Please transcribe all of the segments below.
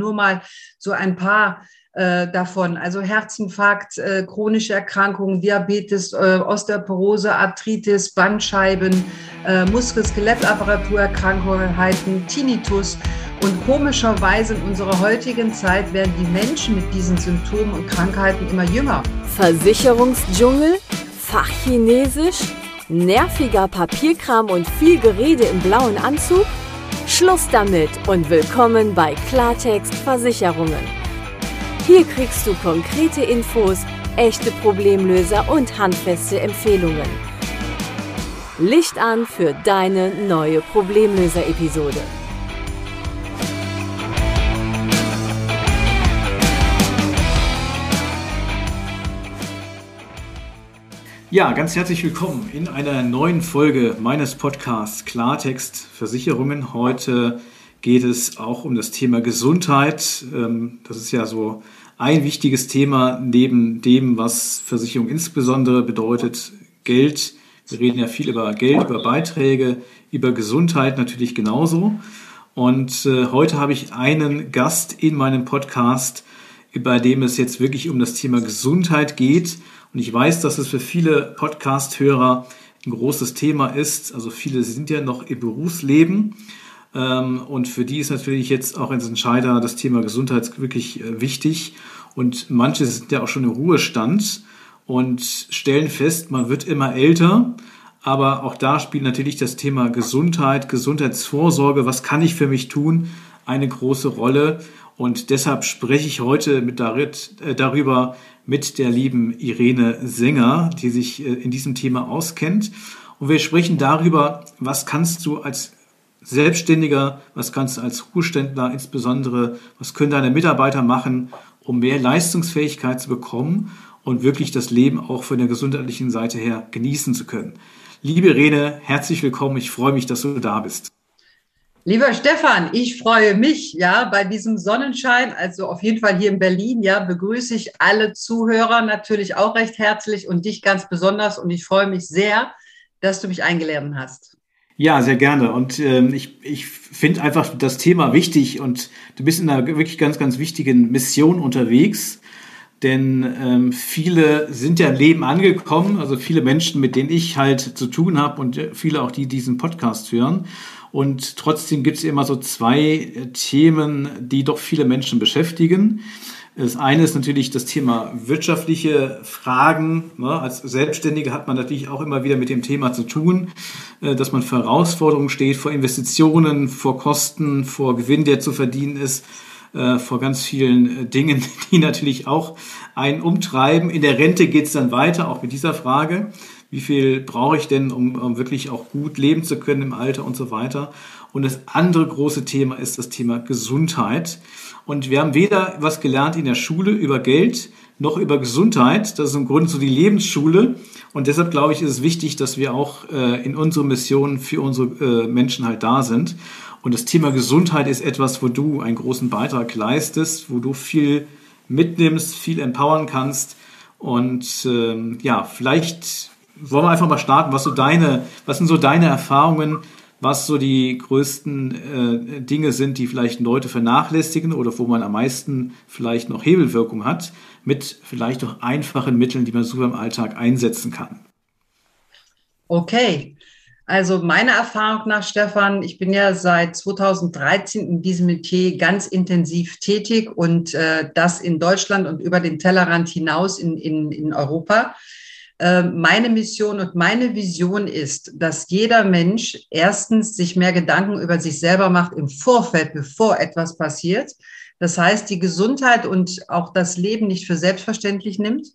nur mal so ein paar äh, davon. Also Herzinfarkt, äh, chronische Erkrankungen, Diabetes, äh, Osteoporose, Arthritis, Bandscheiben, äh, Muskel-Skelettapparaturerkrankungen, Tinnitus. Und komischerweise in unserer heutigen Zeit werden die Menschen mit diesen Symptomen und Krankheiten immer jünger. Versicherungsdschungel, Fachchinesisch, nerviger Papierkram und viel Gerede im blauen Anzug? Schluss damit und willkommen bei Klartext Versicherungen. Hier kriegst du konkrete Infos, echte Problemlöser und handfeste Empfehlungen. Licht an für deine neue Problemlöser-Episode. Ja, ganz herzlich willkommen in einer neuen Folge meines Podcasts Klartext Versicherungen. Heute geht es auch um das Thema Gesundheit. Ähm, das ist ja so ein wichtiges Thema neben dem, was Versicherung insbesondere bedeutet, Geld. Wir reden ja viel über Geld, über Beiträge, über Gesundheit natürlich genauso. Und äh, heute habe ich einen Gast in meinem Podcast, bei dem es jetzt wirklich um das Thema Gesundheit geht. Und ich weiß, dass es für viele Podcast-Hörer ein großes Thema ist. Also viele sind ja noch im Berufsleben ähm, und für die ist natürlich jetzt auch als Entscheider das Thema Gesundheit wirklich äh, wichtig. Und manche sind ja auch schon im Ruhestand und stellen fest, man wird immer älter. Aber auch da spielt natürlich das Thema Gesundheit, Gesundheitsvorsorge, was kann ich für mich tun, eine große Rolle. Und deshalb spreche ich heute mit Darit, äh, darüber mit der lieben Irene Sänger, die sich äh, in diesem Thema auskennt. Und wir sprechen darüber, was kannst du als Selbstständiger, was kannst du als Ruheständler insbesondere, was können deine Mitarbeiter machen, um mehr Leistungsfähigkeit zu bekommen und wirklich das Leben auch von der gesundheitlichen Seite her genießen zu können. Liebe Rene, herzlich willkommen. Ich freue mich, dass du da bist. Lieber Stefan, ich freue mich, ja, bei diesem Sonnenschein, also auf jeden Fall hier in Berlin, ja, begrüße ich alle Zuhörer natürlich auch recht herzlich und dich ganz besonders und ich freue mich sehr, dass du mich eingeladen hast. Ja, sehr gerne. Und ähm, ich, ich finde einfach das Thema wichtig und du bist in einer wirklich ganz, ganz wichtigen Mission unterwegs. Denn ähm, viele sind ja im Leben angekommen, also viele Menschen, mit denen ich halt zu tun habe und viele auch, die diesen Podcast hören. Und trotzdem gibt es immer so zwei Themen, die doch viele Menschen beschäftigen. Das eine ist natürlich das Thema wirtschaftliche Fragen. Ne? Als Selbstständige hat man natürlich auch immer wieder mit dem Thema zu tun, äh, dass man vor Herausforderungen steht, vor Investitionen, vor Kosten, vor Gewinn, der zu verdienen ist, äh, vor ganz vielen äh, Dingen, die natürlich auch einen umtreiben. In der Rente geht es dann weiter, auch mit dieser Frage. Wie viel brauche ich denn, um, um wirklich auch gut leben zu können im Alter und so weiter? Und das andere große Thema ist das Thema Gesundheit. Und wir haben weder was gelernt in der Schule über Geld noch über Gesundheit. Das ist im Grunde so die Lebensschule. Und deshalb glaube ich, ist es wichtig, dass wir auch äh, in unserer Mission für unsere äh, Menschen halt da sind. Und das Thema Gesundheit ist etwas, wo du einen großen Beitrag leistest, wo du viel mitnimmst, viel empowern kannst. Und ähm, ja, vielleicht wollen wir einfach mal starten. Was so deine, was sind so deine Erfahrungen was so die größten äh, Dinge sind, die vielleicht Leute vernachlässigen oder wo man am meisten vielleicht noch Hebelwirkung hat, mit vielleicht auch einfachen Mitteln, die man so im Alltag einsetzen kann. Okay. Also meiner Erfahrung nach, Stefan, ich bin ja seit 2013 in diesem Metier ganz intensiv tätig und äh, das in Deutschland und über den Tellerrand hinaus in, in, in Europa. Ähm, meine Mission und meine Vision ist, dass jeder Mensch erstens sich mehr Gedanken über sich selber macht im Vorfeld, bevor etwas passiert. Das heißt, die Gesundheit und auch das Leben nicht für selbstverständlich nimmt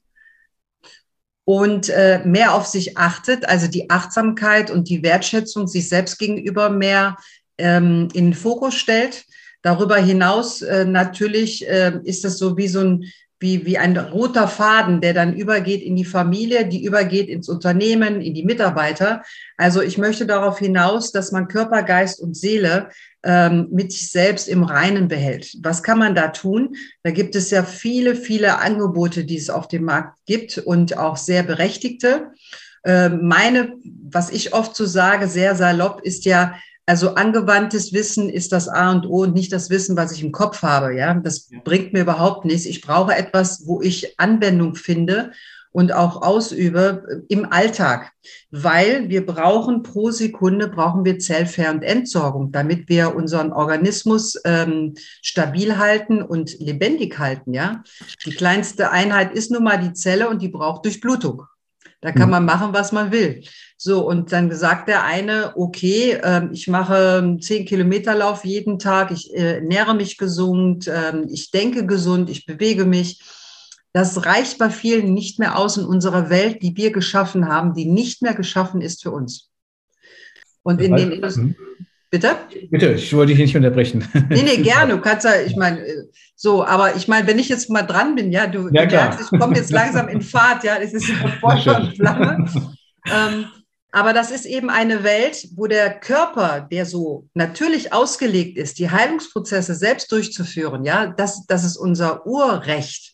und äh, mehr auf sich achtet, also die Achtsamkeit und die Wertschätzung sich selbst gegenüber mehr ähm, in den Fokus stellt. Darüber hinaus äh, natürlich äh, ist das so wie so ein wie, wie ein roter Faden, der dann übergeht in die Familie, die übergeht ins Unternehmen, in die Mitarbeiter. Also ich möchte darauf hinaus, dass man Körper, Geist und Seele ähm, mit sich selbst im Reinen behält. Was kann man da tun? Da gibt es ja viele, viele Angebote, die es auf dem Markt gibt und auch sehr berechtigte. Äh, meine, was ich oft so sage, sehr salopp, ist ja, Also angewandtes Wissen ist das A und O und nicht das Wissen, was ich im Kopf habe. Ja, das ja. bringt mir überhaupt nichts. Ich brauche etwas, wo ich Anwendung finde und auch ausübe im Alltag, weil wir brauchen pro Sekunde brauchen wir Zellfair- und Entsorgung, damit wir unseren Organismus ähm, stabil halten und lebendig halten. Ja, die kleinste Einheit ist nun mal die Zelle und die braucht Durchblutung. Da kann hm. man machen, was man will. So, und dann sagt der eine, okay, äh, ich mache zehn Kilometer Lauf jeden Tag, ich äh, ernähre mich gesund, äh, ich denke gesund, ich bewege mich. Das reicht bei vielen nicht mehr aus in unserer Welt, die wir geschaffen haben, die nicht mehr geschaffen ist für uns. Und in den Industrie Bitte? Bitte, ich wollte dich nicht unterbrechen. Nee, nee, gerne. Du kannst ja, ich meine, äh, so, aber ich meine, wenn ich jetzt mal dran bin, ja, du, ja, du merkst, ich komme jetzt langsam in Fahrt, ja, es ist Feuer und Flamme. Ähm, aber das ist eben eine Welt, wo der Körper, der so natürlich ausgelegt ist, die Heilungsprozesse selbst durchzuführen, ja, das, das ist unser Urrecht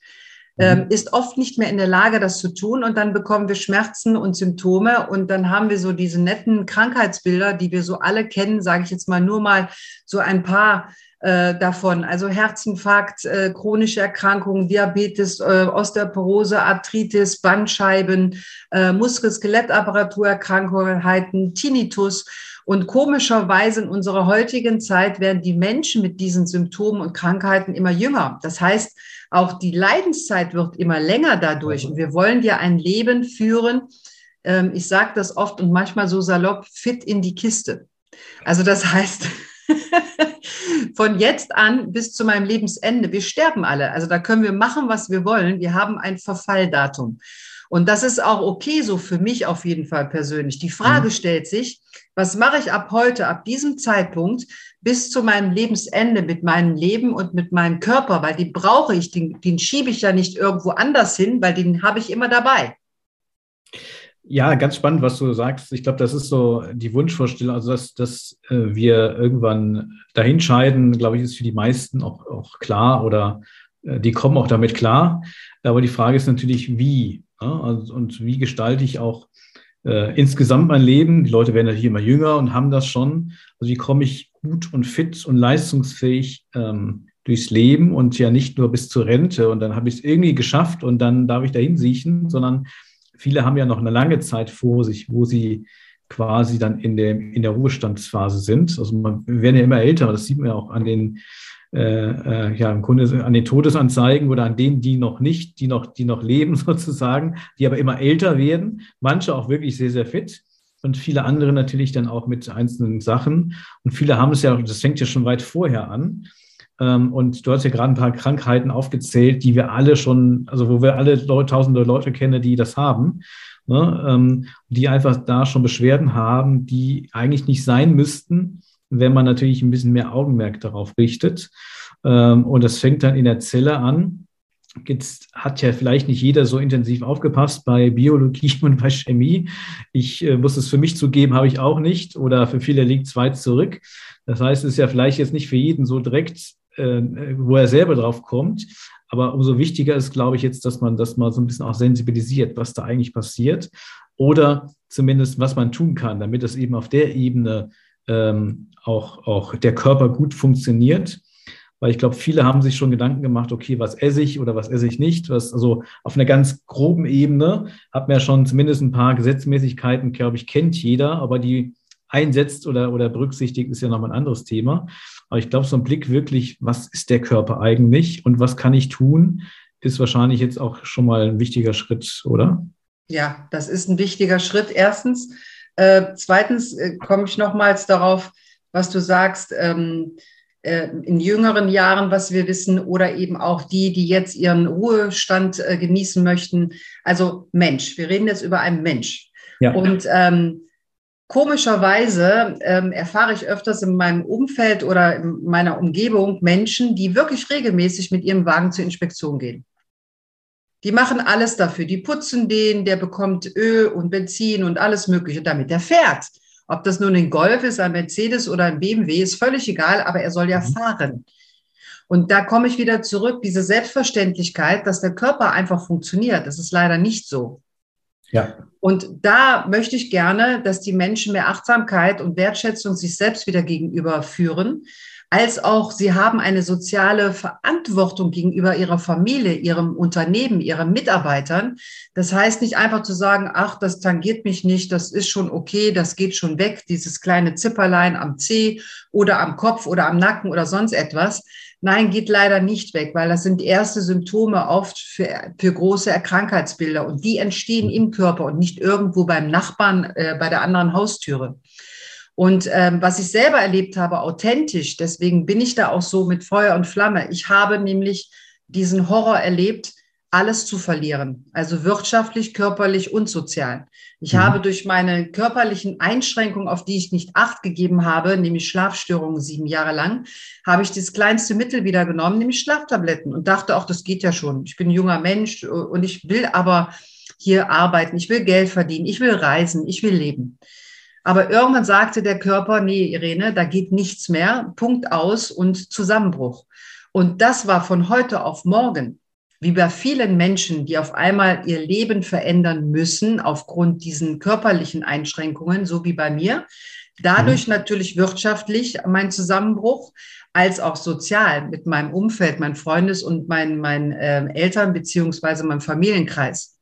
ähm, mhm. ist oft nicht mehr in der Lage, das zu tun. Und dann bekommen wir Schmerzen und Symptome. Und dann haben wir so diese netten Krankheitsbilder, die wir so alle kennen, sage ich jetzt mal nur mal so ein paar äh, davon. Also Herzinfarkt, äh, chronische Erkrankungen, Diabetes, äh, Osteoporose, Arthritis, Bandscheiben, äh, Muskel-Skelettapparaturerkrankungen, Tinnitus. Und komischerweise in unserer heutigen Zeit werden die Menschen mit diesen Symptomen und Krankheiten immer jünger. Das heißt, auch die Leidenszeit wird immer länger dadurch. Und wir wollen ja ein Leben führen. Ähm, ich sage das oft und manchmal so salopp, fit in die Kiste. Also das heißt, von jetzt an bis zu meinem Lebensende, wir sterben alle. Also da können wir machen, was wir wollen. Wir haben ein Verfalldatum. Und das ist auch okay so für mich auf jeden Fall persönlich. Die Frage mhm. stellt sich, was mache ich ab heute, ab diesem Zeitpunkt bis zu meinem Lebensende mit meinem Leben und mit meinem Körper, weil den brauche ich, den, den schiebe ich ja nicht irgendwo anders hin, weil den habe ich immer dabei. Ja, ganz spannend, was du sagst. Ich glaube, das ist so die Wunschvorstellung, also dass, dass äh, wir irgendwann dahin scheiden, glaube ich, ist für die meisten auch, auch klar oder äh, die kommen auch damit klar. Aber die Frage ist natürlich, wie. Ja? Also, und wie gestalte ich auch äh, insgesamt mein Leben? Die Leute werden natürlich immer jünger und haben das schon. Also wie komme ich gut und fit und leistungsfähig ähm, durchs Leben und ja nicht nur bis zur Rente. Und dann habe ich es irgendwie geschafft und dann darf ich dahin siechen, sondern viele haben ja noch eine lange Zeit vor sich, wo sie quasi dann in der, in der Ruhestandsphase sind. Also man, werden ja immer älter, das sieht man ja auch an den äh, äh, ja, im Grunde an den Todesanzeigen oder an denen, die noch nicht, die noch, die noch leben sozusagen, die aber immer älter werden, manche auch wirklich sehr, sehr fit und viele andere natürlich dann auch mit einzelnen Sachen. Und viele haben es ja, das fängt ja schon weit vorher an. Ähm, und du hast ja gerade ein paar Krankheiten aufgezählt, die wir alle schon, also wo wir alle tausende Leute kennen, die das haben, ne, ähm, die einfach da schon Beschwerden haben, die eigentlich nicht sein müssten wenn man natürlich ein bisschen mehr Augenmerk darauf richtet. Ähm, und das fängt dann in der Zelle an. Jetzt hat ja vielleicht nicht jeder so intensiv aufgepasst bei Biologie und bei Chemie. Ich äh, muss es für mich zugeben, habe ich auch nicht. Oder für viele liegt es weit zurück. Das heißt, es ist ja vielleicht jetzt nicht für jeden so direkt, äh, wo er selber drauf kommt. Aber umso wichtiger ist, glaube ich, jetzt, dass man das mal so ein bisschen auch sensibilisiert, was da eigentlich passiert. Oder zumindest, was man tun kann, damit es eben auf der Ebene ähm, auch, auch der Körper gut funktioniert. Weil ich glaube, viele haben sich schon Gedanken gemacht, okay, was esse ich oder was esse ich nicht. Was, also auf einer ganz groben Ebene hat man ja schon zumindest ein paar Gesetzmäßigkeiten, glaube ich, kennt jeder, aber die einsetzt oder, oder berücksichtigt, ist ja nochmal ein anderes Thema. Aber ich glaube, so ein Blick wirklich, was ist der Körper eigentlich und was kann ich tun, ist wahrscheinlich jetzt auch schon mal ein wichtiger Schritt, oder? Ja, das ist ein wichtiger Schritt. Erstens. Äh, zweitens äh, komme ich nochmals darauf, was du sagst, ähm, äh, in jüngeren Jahren, was wir wissen, oder eben auch die, die jetzt ihren Ruhestand äh, genießen möchten. Also Mensch, wir reden jetzt über einen Mensch. Ja. Und ähm, komischerweise ähm, erfahre ich öfters in meinem Umfeld oder in meiner Umgebung Menschen, die wirklich regelmäßig mit ihrem Wagen zur Inspektion gehen. Die machen alles dafür. Die putzen den, der bekommt Öl und Benzin und alles Mögliche damit. Der fährt. Ob das nun ein Golf ist, ein Mercedes oder ein BMW, ist völlig egal, aber er soll ja mhm. fahren. Und da komme ich wieder zurück, diese Selbstverständlichkeit, dass der Körper einfach funktioniert. Das ist leider nicht so. Ja. Und da möchte ich gerne, dass die Menschen mehr Achtsamkeit und Wertschätzung sich selbst wieder gegenüber führen, als auch sie haben eine soziale Verantwortung gegenüber ihrer Familie, ihrem Unternehmen, ihren Mitarbeitern. Das heißt nicht einfach zu sagen, ach, das tangiert mich nicht, das ist schon okay, das geht schon weg, dieses kleine Zipperlein am Zeh oder am Kopf oder am Nacken oder sonst etwas, Nein, geht leider nicht weg, weil das sind erste Symptome oft für, für große Krankheitsbilder und die entstehen im Körper und nicht irgendwo beim Nachbarn äh, bei der anderen Haustüre. Und ähm, was ich selber erlebt habe, authentisch, deswegen bin ich da auch so mit Feuer und Flamme. Ich habe nämlich diesen Horror erlebt, alles zu verlieren, also wirtschaftlich, körperlich und sozial. Ich mhm. habe durch meine körperlichen Einschränkungen, auf die ich nicht acht gegeben habe, nämlich Schlafstörungen sieben Jahre lang, habe ich das kleinste Mittel wieder genommen, nämlich Schlaftabletten und dachte auch, das geht ja schon. Ich bin ein junger Mensch und ich will aber hier arbeiten, ich will Geld verdienen, ich will reisen, ich will leben. Aber irgendwann sagte der Körper, nee, Irene, da geht nichts mehr, Punkt aus und Zusammenbruch. Und das war von heute auf morgen wie bei vielen Menschen, die auf einmal ihr Leben verändern müssen aufgrund diesen körperlichen Einschränkungen, so wie bei mir. Dadurch mhm. natürlich wirtschaftlich mein Zusammenbruch, als auch sozial mit meinem Umfeld, meinem Freundes- und meinen, meinen äh, Eltern beziehungsweise meinem Familienkreis.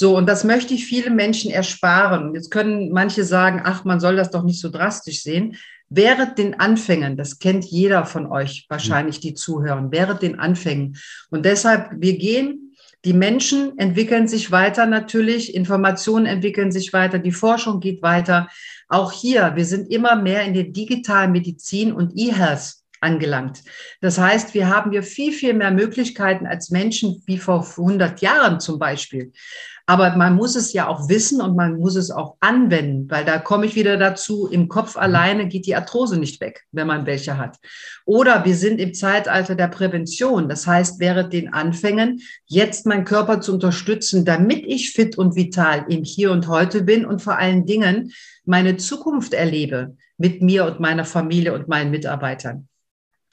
So, und das möchte ich vielen Menschen ersparen. Jetzt können manche sagen, ach, man soll das doch nicht so drastisch sehen. Während den Anfängen, das kennt jeder von euch wahrscheinlich, die zuhören, während den Anfängen. Und deshalb, wir gehen, die Menschen entwickeln sich weiter natürlich, Informationen entwickeln sich weiter, die Forschung geht weiter. Auch hier, wir sind immer mehr in der digitalen Medizin und E-Health angelangt. Das heißt, wir haben hier viel, viel mehr Möglichkeiten als Menschen wie vor 100 Jahren zum Beispiel. Aber man muss es ja auch wissen und man muss es auch anwenden, weil da komme ich wieder dazu, im Kopf mhm. alleine geht die Arthrose nicht weg, wenn man welche hat. Oder wir sind im Zeitalter der Prävention. Das heißt, während den Anfängen, jetzt meinen Körper zu unterstützen, damit ich fit und vital im Hier und Heute bin und vor allen Dingen meine Zukunft erlebe mit mir und meiner Familie und meinen Mitarbeitern.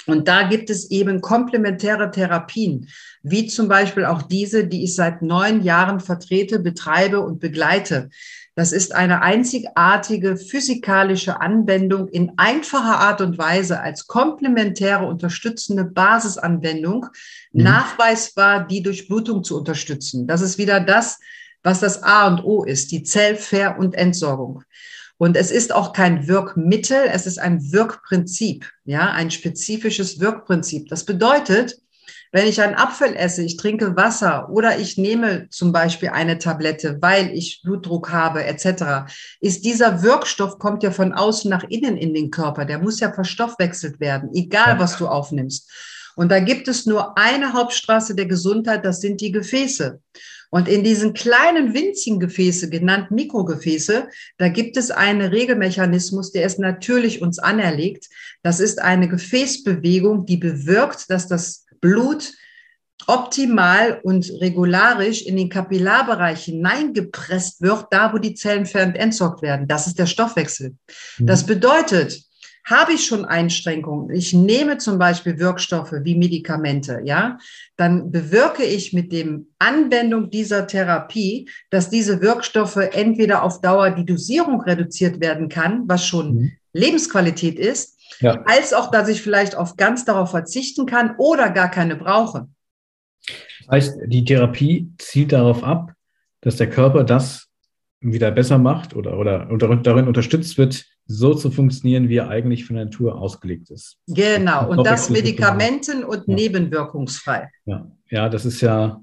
Und da gibt es eben komplementäre Therapien, wie zum Beispiel auch diese, die ich seit neun Jahren vertrete, betreibe und begleite. Das ist eine einzigartige physikalische Anwendung in einfacher Art und Weise als komplementäre unterstützende Basisanwendung, mhm. nachweisbar die Durchblutung zu unterstützen. Das ist wieder das, was das A und O ist, die Zellver- und Entsorgung. Und es ist auch kein Wirkmittel, es ist ein Wirkprinzip, ja, ein spezifisches Wirkprinzip. Das bedeutet, wenn ich einen Apfel esse, ich trinke Wasser oder ich nehme zum Beispiel eine Tablette, weil ich Blutdruck habe etc., ist dieser Wirkstoff, kommt ja von außen nach innen in den Körper. Der muss ja verstoffwechselt werden, egal was du aufnimmst. Und da gibt es nur eine Hauptstraße der Gesundheit, das sind die Gefäße. Und in diesen kleinen winzigen Gefäße, genannt Mikrogefäße, da gibt es einen Regelmechanismus, der ist natürlich uns anerlegt. Das ist eine Gefäßbewegung, die bewirkt, dass das Blut optimal und regularisch in den Kapillarbereich hineingepresst wird, da wo die Zellen entsorgt werden. Das ist der Stoffwechsel. Mhm. Das bedeutet, habe ich schon Einschränkungen, ich nehme zum Beispiel Wirkstoffe wie Medikamente, ja, dann bewirke ich mit dem Anwendung dieser Therapie, dass diese Wirkstoffe entweder auf Dauer die Dosierung reduziert werden kann, was schon mhm. Lebensqualität ist, ja. als auch, dass ich vielleicht auf ganz darauf verzichten kann oder gar keine brauche. Das heißt, die Therapie zielt darauf ab, dass der Körper das wieder besser macht oder, oder, oder darin unterstützt wird, so zu funktionieren, wie er eigentlich von der Natur ausgelegt ist. Genau, und das Medikamenten- und ja. nebenwirkungsfrei. Ja. ja, das ist ja,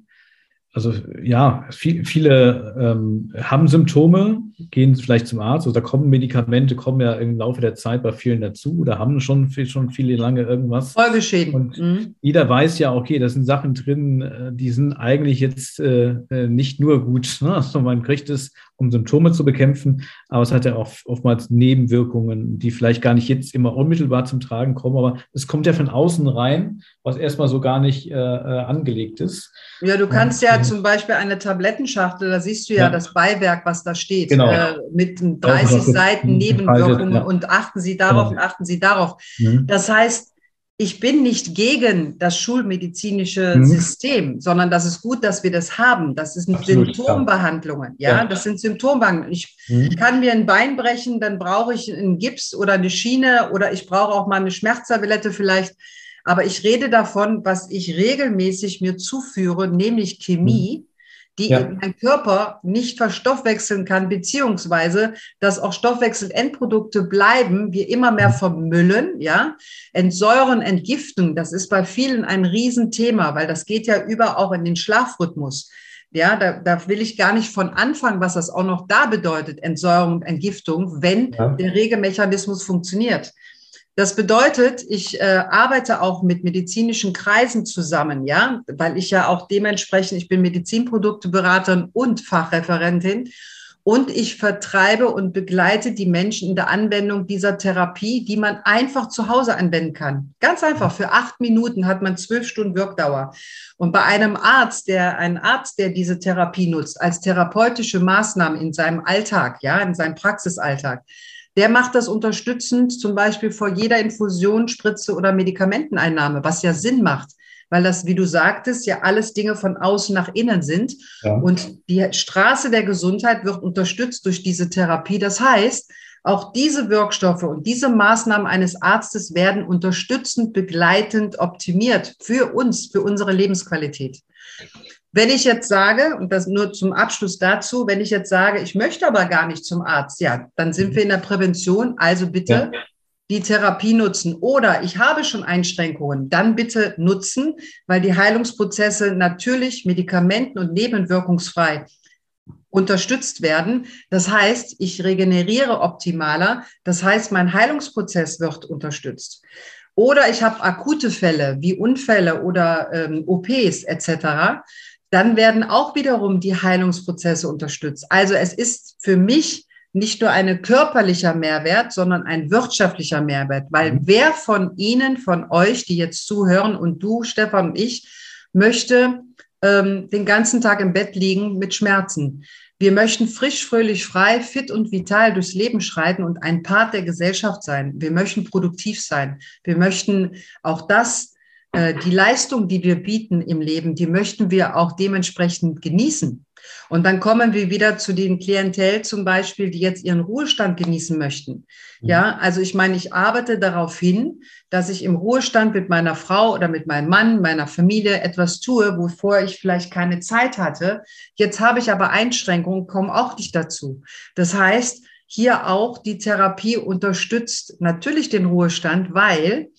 also ja, viel, viele ähm, haben Symptome, gehen vielleicht zum Arzt oder kommen Medikamente, kommen ja im Laufe der Zeit bei vielen dazu oder haben schon, schon viele lange irgendwas. Folgeschäden. Und mhm. jeder weiß ja, okay, da sind Sachen drin, äh, die sind eigentlich jetzt äh, äh, nicht nur gut. Ne? Also man kriegt es, um Symptome zu bekämpfen, aber es hat ja auch oftmals Nebenwirkungen, die vielleicht gar nicht jetzt immer unmittelbar zum Tragen kommen, aber es kommt ja von außen rein, was erstmal so gar nicht äh, äh angelegt ist. Ja, du kannst ja zum Beispiel eine Tablettenschachtel, da siehst du ja, ja. das Beiwerk, was da steht, genau. äh, mit 30 Seiten Nebenwirkungen ja. und achten Sie darauf genau. und achten Sie darauf. Mhm. Das heißt, ich bin nicht gegen das schulmedizinische mhm. System, sondern das ist gut, dass wir das haben. Das sind Absolut, Symptombehandlungen. Ja? ja? das sind Symptombehandlungen. Ich mhm. kann mir ein Bein brechen, dann brauche ich einen Gips oder eine Schiene oder ich brauche auch mal eine Schmerztablette vielleicht. Aber ich rede davon, was ich regelmäßig mir zuführe, nämlich Chemie. Mhm die ja. mein Körper nicht verstoffwechseln kann, beziehungsweise dass auch Stoffwechselendprodukte bleiben, wir immer mehr mhm. vermüllen, ja. Entsäuren, Entgiften, das ist bei vielen ein Riesenthema, weil das geht ja über auch in den Schlafrhythmus. Ja, da, da will ich gar nicht von anfangen, was das auch noch da bedeutet, Entsäuerung und Entgiftung, wenn ja. der Regelmechanismus funktioniert. Das bedeutet, ich äh, arbeite auch mit medizinischen Kreisen zusammen, ja, weil ich ja auch dementsprechend, ich bin Medizinprodukteberaterin und Fachreferentin und ich vertreibe und begleite die Menschen in der Anwendung dieser Therapie, die man einfach zu Hause anwenden kann. Ganz einfach. Für acht Minuten hat man zwölf Stunden Wirkdauer. Und bei einem Arzt, der, ein Arzt, der diese Therapie nutzt, als therapeutische Maßnahme in seinem Alltag, ja, in seinem Praxisalltag, der macht das unterstützend, zum Beispiel vor jeder Infusion, Spritze oder Medikamenteneinnahme, was ja Sinn macht, weil das, wie du sagtest, ja alles Dinge von außen nach innen sind. Ja. Und die Straße der Gesundheit wird unterstützt durch diese Therapie. Das heißt, auch diese Wirkstoffe und diese Maßnahmen eines Arztes werden unterstützend, begleitend optimiert für uns, für unsere Lebensqualität. Wenn ich jetzt sage, und das nur zum Abschluss dazu, wenn ich jetzt sage, ich möchte aber gar nicht zum Arzt, ja, dann sind mhm. wir in der Prävention, also bitte ja. die Therapie nutzen. Oder ich habe schon Einschränkungen, dann bitte nutzen, weil die Heilungsprozesse natürlich medikamenten- und nebenwirkungsfrei unterstützt werden. Das heißt, ich regeneriere optimaler. Das heißt, mein Heilungsprozess wird unterstützt. Oder ich habe akute Fälle wie Unfälle oder ähm, OPs etc dann werden auch wiederum die Heilungsprozesse unterstützt. Also es ist für mich nicht nur ein körperlicher Mehrwert, sondern ein wirtschaftlicher Mehrwert, weil mhm. wer von Ihnen, von euch, die jetzt zuhören und du, Stefan und ich, möchte ähm, den ganzen Tag im Bett liegen mit Schmerzen. Wir möchten frisch, fröhlich, frei, fit und vital durchs Leben schreiten und ein Part der Gesellschaft sein. Wir möchten produktiv sein. Wir möchten auch das die Leistung, die wir bieten im Leben, die möchten wir auch dementsprechend genießen. Und dann kommen wir wieder zu den Klientel zum Beispiel, die jetzt ihren Ruhestand genießen möchten. Mhm. Ja, also ich meine, ich arbeite darauf hin, dass ich im Ruhestand mit meiner Frau oder mit meinem Mann, meiner Familie etwas tue, wovor ich vielleicht keine Zeit hatte. Jetzt habe ich aber Einschränkungen, komme auch nicht dazu. Das heißt, hier auch die Therapie unterstützt natürlich den Ruhestand, weil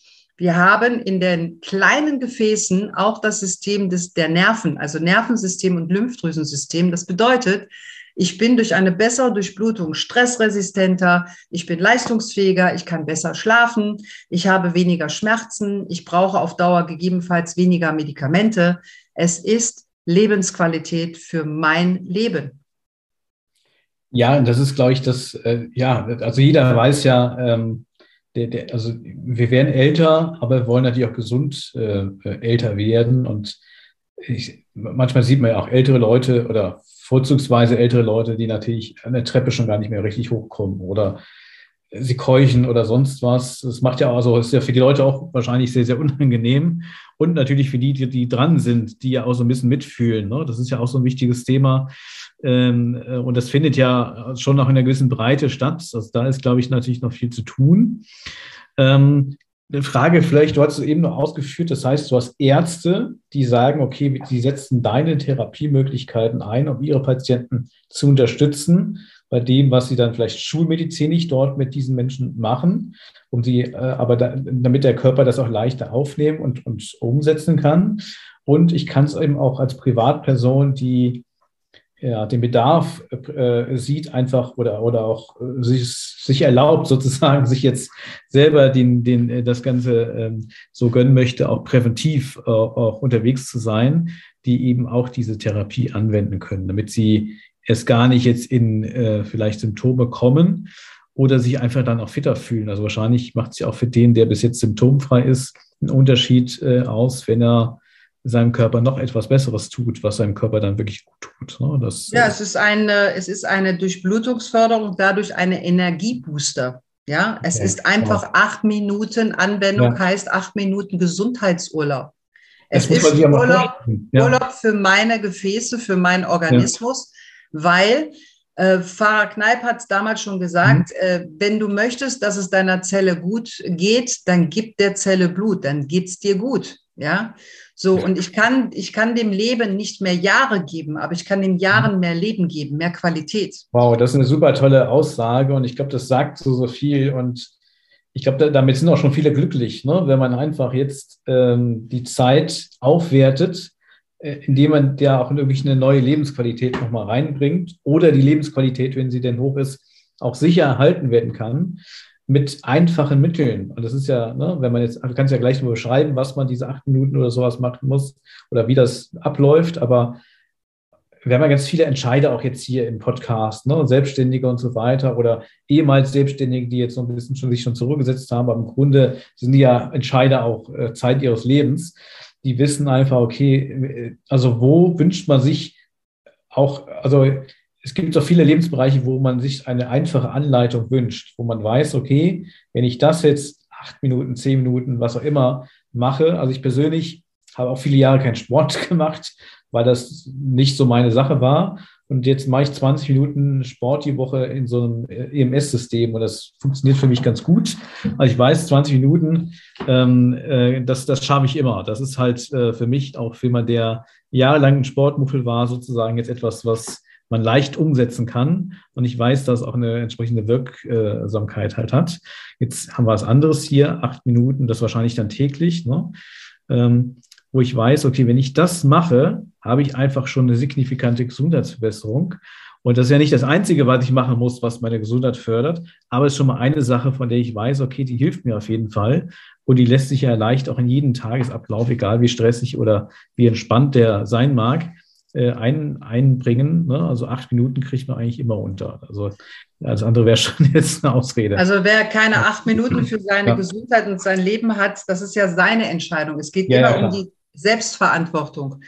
wir haben in den kleinen Gefäßen auch das System des, der Nerven, also Nervensystem und Lymphdrüsensystem. Das bedeutet, ich bin durch eine bessere Durchblutung stressresistenter, ich bin leistungsfähiger, ich kann besser schlafen, ich habe weniger Schmerzen, ich brauche auf Dauer gegebenenfalls weniger Medikamente. Es ist Lebensqualität für mein Leben. Ja, das ist, glaube ich, das, äh, ja, also jeder weiß ja, ähm, der, der, also wir werden älter, aber wir wollen natürlich auch gesund äh, älter werden. Und ich, manchmal sieht man ja auch ältere Leute oder vorzugsweise ältere Leute, die natürlich an der Treppe schon gar nicht mehr richtig hochkommen oder sie keuchen oder sonst was. Das macht ja also ist ja für die Leute auch wahrscheinlich sehr, sehr unangenehm. Und natürlich für die, die, die dran sind, die ja auch so ein bisschen mitfühlen. Ne? Das ist ja auch so ein wichtiges Thema. Ähm, äh, und das findet ja schon noch in einer gewissen Breite statt. Also da ist, glaube ich, natürlich noch viel zu tun. Ähm, eine Frage vielleicht, du hast es eben noch ausgeführt, das heißt, du hast Ärzte, die sagen, okay, sie setzen deine Therapiemöglichkeiten ein, um ihre Patienten zu unterstützen bei dem, was sie dann vielleicht schulmedizinisch dort mit diesen Menschen machen, um sie, äh, aber da, damit der Körper das auch leichter aufnehmen und, und umsetzen kann. Und ich kann es eben auch als Privatperson, die ja, den Bedarf äh, sieht einfach oder, oder auch äh, sich, sich erlaubt, sozusagen, sich jetzt selber den, den, äh, das Ganze ähm, so gönnen möchte, auch präventiv äh, auch unterwegs zu sein, die eben auch diese Therapie anwenden können, damit sie es gar nicht jetzt in äh, vielleicht Symptome kommen oder sich einfach dann auch fitter fühlen. Also wahrscheinlich macht es ja auch für den, der bis jetzt symptomfrei ist, einen Unterschied äh, aus, wenn er seinem Körper noch etwas Besseres tut, was seinem Körper dann wirklich gut tut. Ne? Das, ja, äh, es ist eine, es ist eine Durchblutungsförderung, dadurch eine Energiebooster. Ja, es okay. ist einfach acht Minuten Anwendung, ja. heißt acht Minuten Gesundheitsurlaub. Es ist Urlaub, ja. Urlaub für meine Gefäße, für meinen Organismus, ja. weil äh, Pfarrer Kneip hat es damals schon gesagt, mhm. äh, wenn du möchtest, dass es deiner Zelle gut geht, dann gib der Zelle Blut, dann geht es dir gut. Ja, so und ich kann, ich kann dem Leben nicht mehr Jahre geben, aber ich kann den Jahren mhm. mehr Leben geben, mehr Qualität. Wow, das ist eine super tolle Aussage und ich glaube, das sagt so, so viel und ich glaube, damit sind auch schon viele glücklich, ne? wenn man einfach jetzt ähm, die Zeit aufwertet, äh, indem man ja auch wirklich eine neue Lebensqualität nochmal reinbringt oder die Lebensqualität, wenn sie denn hoch ist, auch sicher erhalten werden kann mit einfachen Mitteln. Und das ist ja, ne, wenn man jetzt, du kannst ja gleich nur beschreiben, was man diese acht Minuten oder sowas machen muss oder wie das abläuft, aber wir haben ja ganz viele Entscheider auch jetzt hier im Podcast, ne, Selbstständige und so weiter oder ehemals Selbstständige, die jetzt so ein bisschen schon, sich schon zurückgesetzt haben, aber im Grunde sind die ja Entscheider auch äh, Zeit ihres Lebens. Die wissen einfach, okay, äh, also wo wünscht man sich auch, also es gibt so viele Lebensbereiche, wo man sich eine einfache Anleitung wünscht, wo man weiß, okay, wenn ich das jetzt acht Minuten, zehn Minuten, was auch immer mache, also ich persönlich habe auch viele Jahre keinen Sport gemacht, weil das nicht so meine Sache war. Und jetzt mache ich 20 Minuten Sport die Woche in so einem EMS-System und das funktioniert für mich ganz gut. Also ich weiß, 20 Minuten, ähm, äh, das, das schaffe ich immer. Das ist halt äh, für mich auch für jemand, der jahrelang ein Sportmuffel war, sozusagen jetzt etwas, was man leicht umsetzen kann. Und ich weiß, dass auch eine entsprechende Wirksamkeit halt hat. Jetzt haben wir was anderes hier, acht Minuten, das wahrscheinlich dann täglich. Ne? Ähm, wo ich weiß, okay, wenn ich das mache, habe ich einfach schon eine signifikante Gesundheitsverbesserung. Und das ist ja nicht das Einzige, was ich machen muss, was meine Gesundheit fördert, aber es ist schon mal eine Sache, von der ich weiß, okay, die hilft mir auf jeden Fall. Und die lässt sich ja leicht auch in jeden Tagesablauf, egal wie stressig oder wie entspannt der sein mag, äh, ein, einbringen. Ne? Also acht Minuten kriegt man eigentlich immer unter. Also das andere wäre schon jetzt eine Ausrede. Also wer keine acht Minuten für seine ja. Gesundheit und sein Leben hat, das ist ja seine Entscheidung. Es geht ja, immer ja, um die Selbstverantwortung.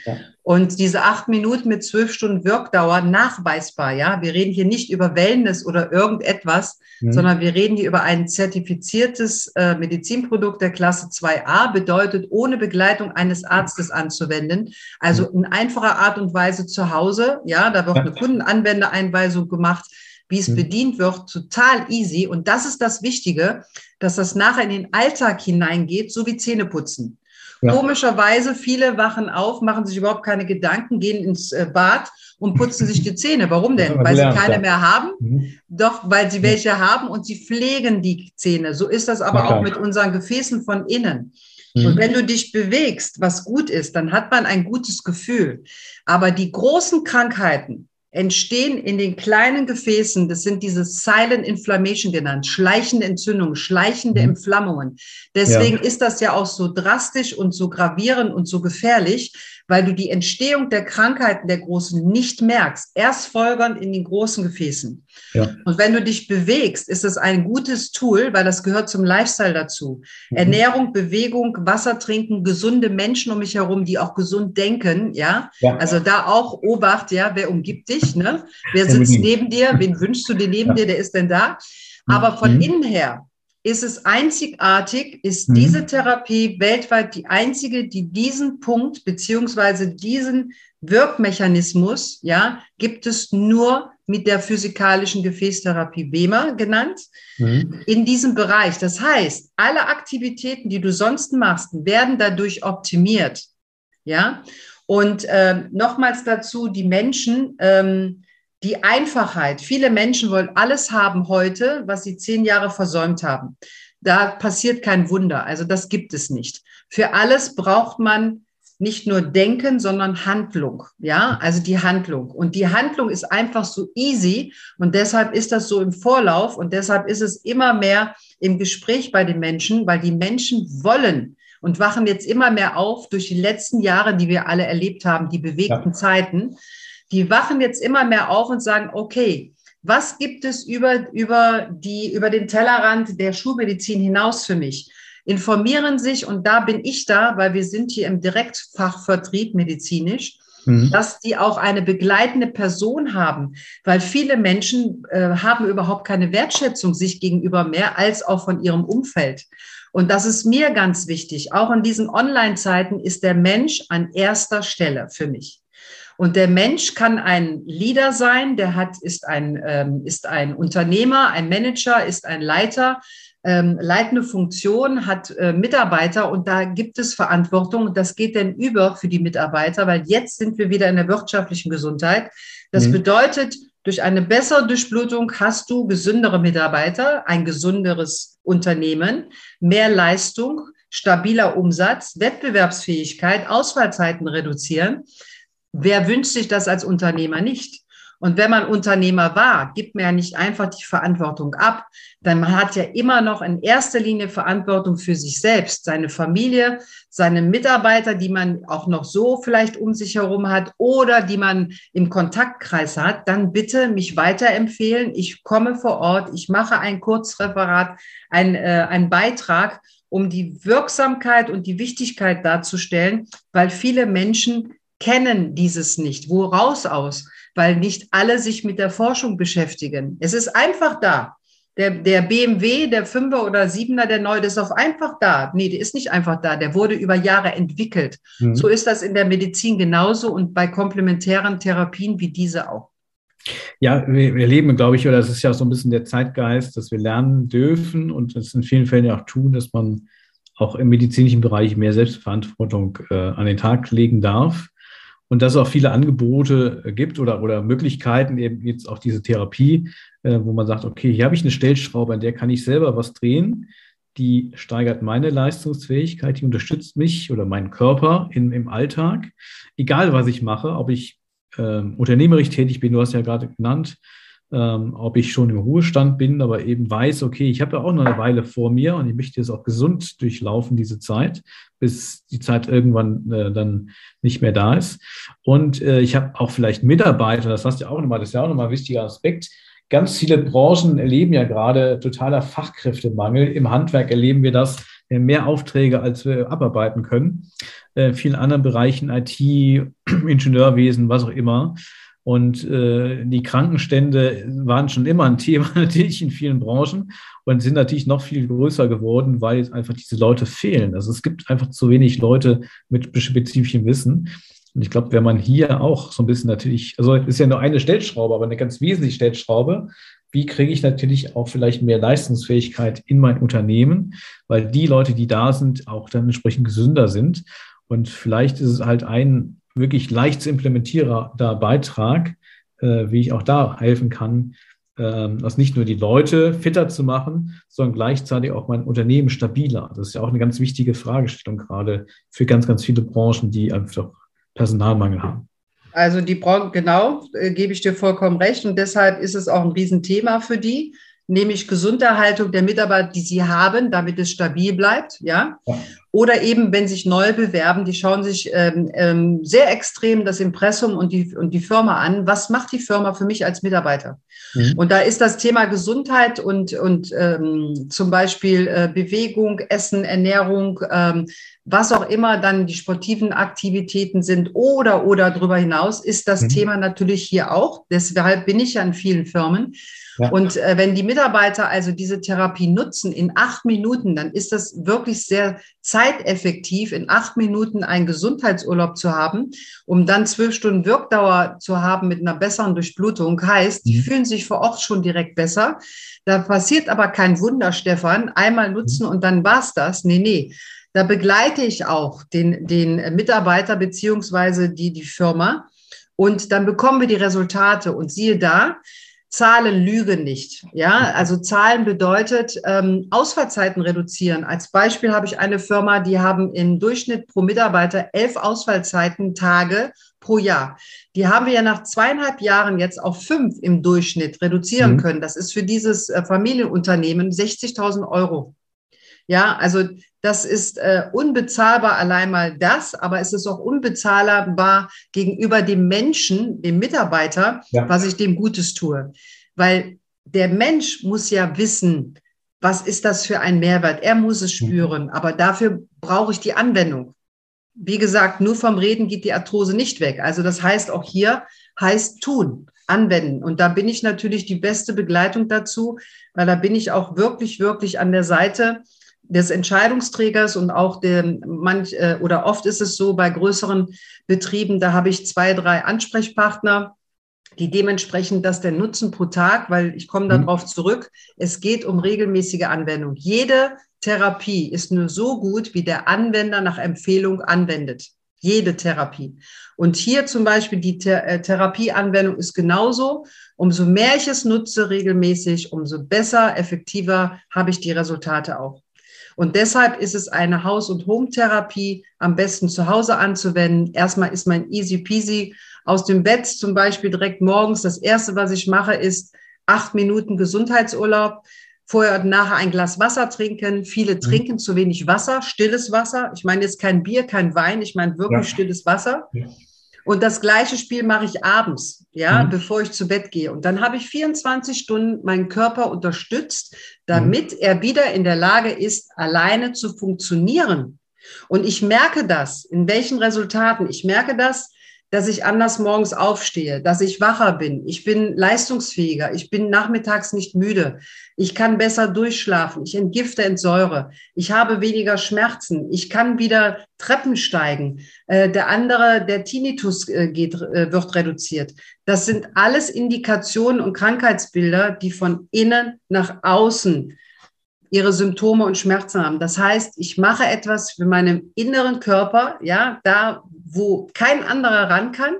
Und diese acht Minuten mit zwölf Stunden Wirkdauer nachweisbar, ja. Wir reden hier nicht über Wellness oder irgendetwas, mhm. sondern wir reden hier über ein zertifiziertes äh, Medizinprodukt der Klasse 2a, bedeutet ohne Begleitung eines Arztes anzuwenden. Also mhm. in einfacher Art und Weise zu Hause, ja. Da wird eine Kundenanwendereinweisung gemacht wie es mhm. bedient wird, total easy. Und das ist das Wichtige, dass das nachher in den Alltag hineingeht, so wie Zähneputzen. Ja. Komischerweise, viele wachen auf, machen sich überhaupt keine Gedanken, gehen ins äh, Bad und putzen sich die Zähne. Warum denn? Weil sie keine mehr haben? Mhm. Doch, weil sie welche haben und sie pflegen die Zähne. So ist das aber auch mit unseren Gefäßen von innen. Und mhm. wenn du dich bewegst, was gut ist, dann hat man ein gutes Gefühl. Aber die großen Krankheiten, entstehen in den kleinen Gefäßen, das sind diese Silent Inflammation genannt, schleichende Entzündungen, schleichende mhm. Entflammungen. Deswegen ja. ist das ja auch so drastisch und so gravierend und so gefährlich, weil du die Entstehung der Krankheiten der Großen nicht merkst, erst folgernd in den großen Gefäßen. Ja. Und wenn du dich bewegst, ist es ein gutes Tool, weil das gehört zum Lifestyle dazu. Mhm. Ernährung, Bewegung, Wasser trinken, gesunde Menschen um mich herum, die auch gesund denken, ja. ja. Also da auch Obacht, ja, wer umgibt dich, ne? Wer sitzt neben dir? Wen wünschst du dir neben ja. dir? Der ist denn da? Aber von mhm. innen her ist es einzigartig, ist mhm. diese Therapie weltweit die einzige, die diesen Punkt beziehungsweise diesen Wirkmechanismus, ja, gibt es nur mit der physikalischen Gefäßtherapie Wemer genannt, mhm. in diesem Bereich. Das heißt, alle Aktivitäten, die du sonst machst, werden dadurch optimiert. Ja, und äh, nochmals dazu, die Menschen, ähm, die Einfachheit. Viele Menschen wollen alles haben heute, was sie zehn Jahre versäumt haben. Da passiert kein Wunder. Also das gibt es nicht. Für alles braucht man nicht nur Denken, sondern Handlung. Ja, also die Handlung. Und die Handlung ist einfach so easy. Und deshalb ist das so im Vorlauf. Und deshalb ist es immer mehr im Gespräch bei den Menschen, weil die Menschen wollen und wachen jetzt immer mehr auf durch die letzten Jahre, die wir alle erlebt haben, die bewegten ja. Zeiten die wachen jetzt immer mehr auf und sagen, okay, was gibt es über, über, die, über den Tellerrand der Schulmedizin hinaus für mich? Informieren sich und da bin ich da, weil wir sind hier im Direktfachvertrieb medizinisch. mhm. dass die auch eine begleitende Person haben, weil viele Menschen äh, haben überhaupt keine Wertschätzung sich gegenüber mehr als auch von ihrem Umfeld. Und das ist mir ganz wichtig. Auch in diesen Online-Zeiten ist der Mensch an erster Stelle für mich. Und der Mensch kann ein Leader sein, der hat, ist ein, ähm, ist ein Unternehmer, ein Manager, ist ein Leiter, ähm, leitende Funktion, hat äh, Mitarbeiter und da gibt es Verantwortung. Und das geht denn über für die Mitarbeiter, weil jetzt sind wir wieder in der wirtschaftlichen Gesundheit. Das mhm. bedeutet, durch eine bessere Durchblutung hast du gesündere Mitarbeiter, ein gesunderes Unternehmen, mehr Leistung, stabiler Umsatz, Wettbewerbsfähigkeit, Ausfallzeiten reduzieren. Wer wünscht sich das als Unternehmer nicht? Und wenn man Unternehmer war, gibt man ja nicht einfach die Verantwortung ab, denn man hat ja immer noch in erster Linie Verantwortung für sich selbst, seine Familie, seine Mitarbeiter, die man auch noch so vielleicht um sich herum hat oder die man im Kontaktkreis hat, dann bitte mich weiterempfehlen. Ich komme vor Ort, ich mache ein Kurzreferat, ein, äh, ein Beitrag, um die Wirksamkeit und die Wichtigkeit darzustellen, weil viele Menschen kennen dieses nicht. Woraus aus? Weil nicht alle sich mit der Forschung beschäftigen. Es ist einfach da. Der, der BMW, der Fünfer oder Siebener, der neue, der ist auf einfach da. Nee, der ist nicht einfach da. Der wurde über Jahre entwickelt. Mhm. So ist das in der Medizin genauso und bei komplementären Therapien wie diese auch. Ja, wir, wir leben, glaube ich, oder das ist ja auch so ein bisschen der Zeitgeist, dass wir lernen dürfen und es in vielen Fällen ja auch tun, dass man auch im medizinischen Bereich mehr Selbstverantwortung äh, an den Tag legen darf und dass es auch viele Angebote äh, gibt oder, oder Möglichkeiten, eben jetzt auch diese Therapie, äh, wo man sagt, okay, hier habe ich eine Stellschraube, an der kann ich selber was drehen. Die steigert meine Leistungsfähigkeit, die unterstützt mich oder meinen Körper in, im Alltag, egal was ich mache, ob ich äh, unternehmerisch tätig bin, du hast ja gerade genannt, ähm, ob ich schon im Ruhestand bin, aber eben weiß, okay, ich habe ja auch noch eine Weile vor mir und ich möchte jetzt auch gesund durchlaufen, diese Zeit, bis die Zeit irgendwann äh, dann nicht mehr da ist. Und äh, ich habe auch vielleicht Mitarbeiter, das hast du ja auch nochmal, das ist ja auch nochmal ein wichtiger Aspekt. Ganz viele Branchen erleben ja gerade totaler Fachkräftemangel. Im Handwerk erleben wir das, wir haben mehr Aufträge, als wir abarbeiten können. Äh, vielen anderen Bereichen, IT, Ingenieurwesen, was auch immer. Und äh, die Krankenstände waren schon immer ein Thema natürlich in vielen Branchen und sind natürlich noch viel größer geworden, weil jetzt einfach diese Leute fehlen. Also es gibt einfach zu wenig Leute mit spezifischem Wissen. Und ich glaube, wenn man hier auch so ein bisschen natürlich, also es ist ja nur eine Stellschraube, aber eine ganz wesentliche Stellschraube, wie kriege ich natürlich auch vielleicht mehr Leistungsfähigkeit in mein Unternehmen, weil die Leute, die da sind, auch dann entsprechend gesünder sind. Und vielleicht ist es halt ein wirklich leicht zu implementierender Beitrag, äh, wie ich auch da helfen kann, äh, das nicht nur die Leute fitter zu machen, sondern gleichzeitig auch mein Unternehmen stabiler. Das ist ja auch eine ganz wichtige Fragestellung gerade für ganz, ganz viele Branchen, die einfach Personalmangel haben. Also die Branche, genau, äh, gebe ich dir vollkommen recht. Und deshalb ist es auch ein Riesenthema für die nämlich Gesunderhaltung der Mitarbeiter, die sie haben, damit es stabil bleibt, ja. Oder eben, wenn sich neu bewerben, die schauen sich ähm, ähm, sehr extrem das Impressum und die, und die Firma an. Was macht die Firma für mich als Mitarbeiter? Mhm. Und da ist das Thema Gesundheit und, und ähm, zum Beispiel äh, Bewegung, Essen, Ernährung, ähm, was auch immer dann die sportiven Aktivitäten sind oder oder darüber hinaus, ist das mhm. Thema natürlich hier auch. Deshalb bin ich ja in vielen Firmen. Ja. Und äh, wenn die Mitarbeiter also diese Therapie nutzen in acht Minuten, dann ist das wirklich sehr zeiteffektiv, in acht Minuten einen Gesundheitsurlaub zu haben, um dann zwölf Stunden Wirkdauer zu haben mit einer besseren Durchblutung. Heißt, die mhm. fühlen sich vor Ort schon direkt besser. Da passiert aber kein Wunder, Stefan. Einmal nutzen mhm. und dann war's das. Nee, nee. Da begleite ich auch den, den Mitarbeiter beziehungsweise die, die Firma. Und dann bekommen wir die Resultate. Und siehe da, Zahlen lügen nicht. Ja, also Zahlen bedeutet ähm, Ausfallzeiten reduzieren. Als Beispiel habe ich eine Firma, die haben im Durchschnitt pro Mitarbeiter elf Ausfallzeiten Tage pro Jahr. Die haben wir ja nach zweieinhalb Jahren jetzt auf fünf im Durchschnitt reduzieren mhm. können. Das ist für dieses äh, Familienunternehmen 60.000 Euro. Ja, also das ist äh, unbezahlbar allein mal das, aber es ist auch unbezahlbar gegenüber dem Menschen, dem Mitarbeiter, ja. was ich dem Gutes tue. Weil der Mensch muss ja wissen, was ist das für ein Mehrwert? Er muss es mhm. spüren, aber dafür brauche ich die Anwendung. wie gesagt, nur vom Reden geht die Arthrose nicht weg. Also das heißt auch hier heißt tun, anwenden. Und da bin ich natürlich die beste Begleitung dazu, weil da bin ich auch wirklich, wirklich an der Seite des Entscheidungsträgers und auch der manch äh, oder oft ist es so bei größeren Betrieben, da habe ich zwei, drei Ansprechpartner, die dementsprechend das der Nutzen pro Tag, weil ich komme mhm. darauf zurück, es geht um regelmäßige Anwendung. Jede Therapie ist nur so gut, wie der Anwender nach Empfehlung anwendet. Jede Therapie. Und hier zum Beispiel die Th äh, Therapieanwendung ist genauso. Umso mehr ich es nutze regelmäßig, umso besser, effektiver habe ich die Resultate auch. Und deshalb ist es eine Haus- und Home-Therapie am besten zu Hause anzuwenden. Erstmal ist mein easy peasy aus dem Bett zum Beispiel direkt morgens. Das erste, was ich mache, ist acht Minuten Gesundheitsurlaub. Vorher und nachher ein Glas Wasser trinken. Viele mhm. trinken zu wenig Wasser, stilles Wasser. Ich meine jetzt kein Bier, kein Wein. Ich meine wirklich ja. stilles Wasser. Ja. Und das gleiche Spiel mache ich abends, ja, mhm. bevor ich zu Bett gehe. Und dann habe ich 24 Stunden meinen Körper unterstützt, damit mhm. er wieder in der Lage ist, alleine zu funktionieren. Und ich merke das, in welchen Resultaten. Ich merke das, dass ich anders morgens aufstehe, dass ich wacher bin. Ich bin leistungsfähiger. Ich bin nachmittags nicht müde. Ich kann besser durchschlafen. Ich entgifte Entsäure. Ich habe weniger Schmerzen. Ich kann wieder Treppen steigen. Äh, der andere, der Tinnitus äh, geht, äh, wird reduziert. Das sind alles Indikationen und Krankheitsbilder, die von innen nach außen ihre Symptome und Schmerzen haben. Das heißt, ich mache etwas für meinen inneren Körper, ja, da, wo kein anderer ran kann.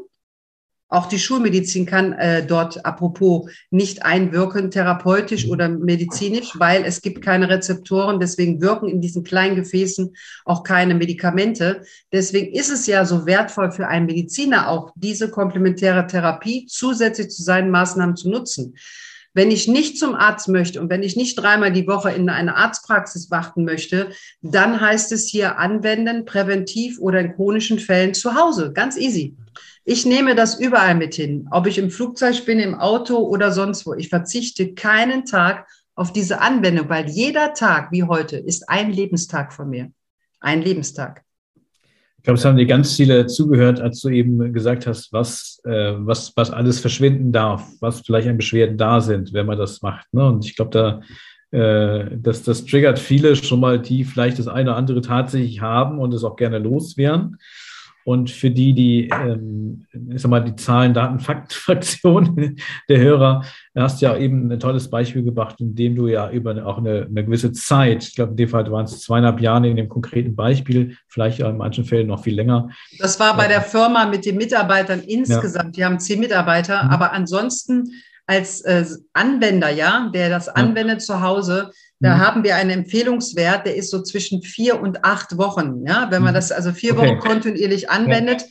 Auch die Schulmedizin kann äh, dort apropos nicht einwirken, therapeutisch oder medizinisch, weil es gibt keine Rezeptoren. Deswegen wirken in diesen kleinen Gefäßen auch keine Medikamente. Deswegen ist es ja so wertvoll für einen Mediziner auch, diese komplementäre Therapie zusätzlich zu seinen Maßnahmen zu nutzen. Wenn ich nicht zum Arzt möchte und wenn ich nicht dreimal die Woche in eine Arztpraxis warten möchte, dann heißt es hier anwenden, präventiv oder in chronischen Fällen zu Hause. Ganz easy. Ich nehme das überall mit hin, ob ich im Flugzeug bin, im Auto oder sonst wo. Ich verzichte keinen Tag auf diese Anwendung, weil jeder Tag wie heute ist ein Lebenstag von mir. Ein Lebenstag glaube, es haben dir ganz viele zugehört, als du eben gesagt hast, was, äh, was, was alles verschwinden darf, was vielleicht an Beschwerden da sind, wenn man das macht. Ne? Und ich glaube, da äh, das, das triggert viele schon mal, die vielleicht das eine oder andere tatsächlich haben und es auch gerne loswerden. Und für die, die, ähm, ich sag mal, die Zahlen, Daten, Fakten-Fraktion der Hörer, hast du ja eben ein tolles Beispiel gebracht, in dem du ja über auch eine, eine gewisse Zeit, ich glaube, in dem Fall waren es zweieinhalb Jahre in dem konkreten Beispiel, vielleicht in manchen Fällen noch viel länger. Das war bei der Firma mit den Mitarbeitern insgesamt. Ja. Die haben zehn Mitarbeiter, mhm. aber ansonsten als äh, Anwender, ja, der das anwendet ja. zu Hause, da mhm. haben wir einen Empfehlungswert, der ist so zwischen vier und acht Wochen. Ja, wenn man mhm. das also vier okay. Wochen kontinuierlich anwendet. Ja.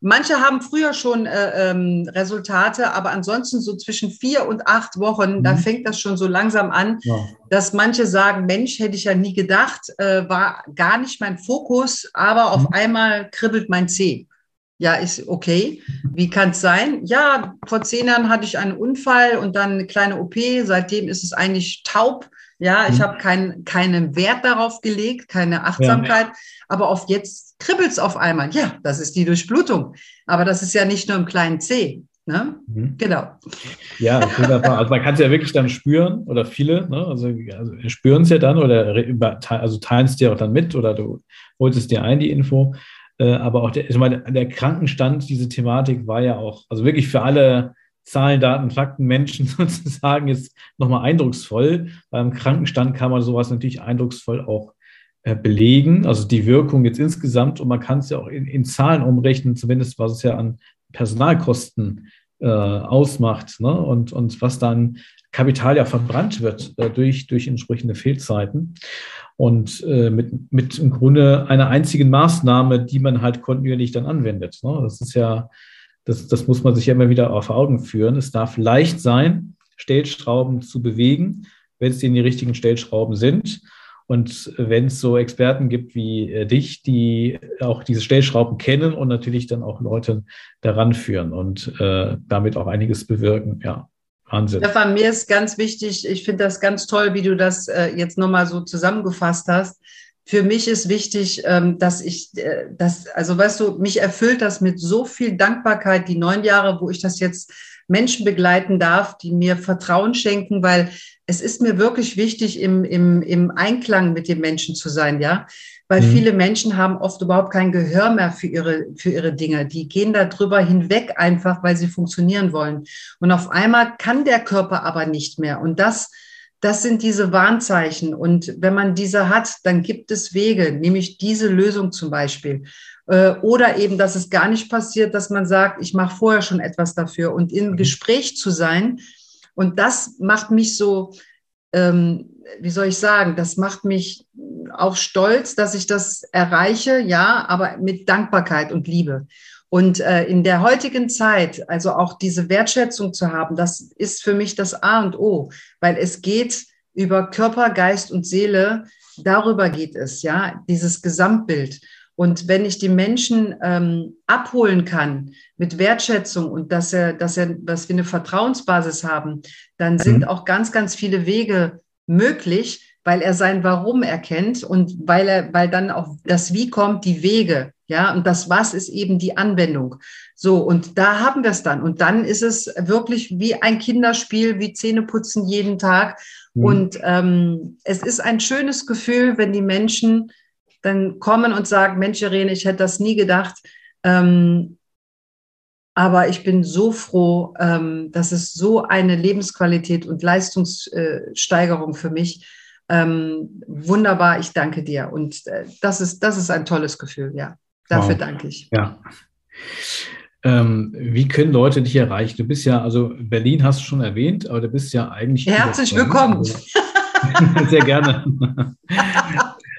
Manche haben früher schon äh, ähm, Resultate, aber ansonsten so zwischen vier und acht Wochen, mhm. da fängt das schon so langsam an, ja. dass manche sagen, Mensch, hätte ich ja nie gedacht, äh, war gar nicht mein Fokus, aber auf mhm. einmal kribbelt mein Zeh. Ja, ist okay. Wie kann es sein? Ja, vor zehn Jahren hatte ich einen Unfall und dann eine kleine OP. Seitdem ist es eigentlich taub. Ja, ich mhm. habe keinen keinen Wert darauf gelegt, keine Achtsamkeit, ja. aber auf jetzt kribbelt es auf einmal. Ja, das ist die Durchblutung. Aber das ist ja nicht nur im kleinen C. Ne? Mhm. Genau. Ja, wunderbar. Also man kann es ja wirklich dann spüren oder viele, ne? also, also spüren es ja dann oder also teilen es dir auch dann mit oder du holst es dir ein, die Info. Äh, aber auch der, ich meine, der Krankenstand, diese Thematik war ja auch, also wirklich für alle Zahlen, Daten, Fakten, Menschen sozusagen ist nochmal eindrucksvoll. Beim Krankenstand kann man sowas natürlich eindrucksvoll auch äh, belegen, also die Wirkung jetzt insgesamt und man kann es ja auch in, in Zahlen umrechnen, zumindest was es ja an Personalkosten äh, ausmacht ne? und, und was dann Kapital ja verbrannt wird äh, durch, durch entsprechende Fehlzeiten und äh, mit, mit im Grunde einer einzigen Maßnahme, die man halt kontinuierlich dann anwendet. Ne? Das ist ja das, das muss man sich ja immer wieder auf Augen führen. Es darf leicht sein, Stellschrauben zu bewegen, wenn es die richtigen Stellschrauben sind. Und wenn es so Experten gibt wie äh, dich, die auch diese Stellschrauben kennen und natürlich dann auch Leute daran führen und äh, damit auch einiges bewirken, ja. Wahnsinn. Stefan, mir ist ganz wichtig, ich finde das ganz toll, wie du das äh, jetzt nochmal so zusammengefasst hast für mich ist wichtig, ähm, dass ich äh, das, also weißt du, mich erfüllt das mit so viel Dankbarkeit, die neun Jahre, wo ich das jetzt Menschen begleiten darf, die mir Vertrauen schenken, weil es ist mir wirklich wichtig, im, im, im Einklang mit den Menschen zu sein, ja. Weil mhm. viele Menschen haben oft überhaupt kein Gehör mehr für ihre, für ihre Dinge. Die gehen da drüber hinweg einfach, weil sie funktionieren wollen. Und auf einmal kann der Körper aber nicht mehr. Und das, das sind diese Warnzeichen. Und wenn man diese hat, dann gibt es Wege, nämlich diese Lösung zum Beispiel. Äh, oder eben, dass es gar nicht passiert, dass man sagt, ich mache vorher schon etwas dafür. Und im mhm. Gespräch zu sein, und das macht mich so, ähm, wie soll ich sagen, das macht mich auch stolz, dass ich das erreiche, ja, aber mit Dankbarkeit und Liebe. Und äh, in der heutigen Zeit, also auch diese Wertschätzung zu haben, das ist für mich das A und O, weil es geht über Körper, Geist und Seele, darüber geht es, ja, dieses Gesamtbild. Und wenn ich die Menschen ähm, abholen kann mit Wertschätzung und dass er, dass er, dass wir eine Vertrauensbasis haben, dann sind mhm. auch ganz, ganz viele Wege möglich, weil er sein Warum erkennt und weil er, weil dann auch das Wie kommt, die Wege. Ja, und das Was ist eben die Anwendung. So, und da haben wir es dann. Und dann ist es wirklich wie ein Kinderspiel, wie Zähneputzen jeden Tag. Mhm. Und ähm, es ist ein schönes Gefühl, wenn die Menschen dann kommen und sagen, Mensch, Irene, ich hätte das nie gedacht. Ähm, aber ich bin so froh, ähm, das ist so eine Lebensqualität und Leistungssteigerung für mich. Ähm, wunderbar, ich danke dir. Und äh, das, ist, das ist ein tolles Gefühl, ja. Dafür wow. danke ich. Ja. Ähm, wie können Leute dich erreichen? Du bist ja, also Berlin hast du schon erwähnt, aber du bist ja eigentlich. Herzlich willkommen. Also, sehr gerne.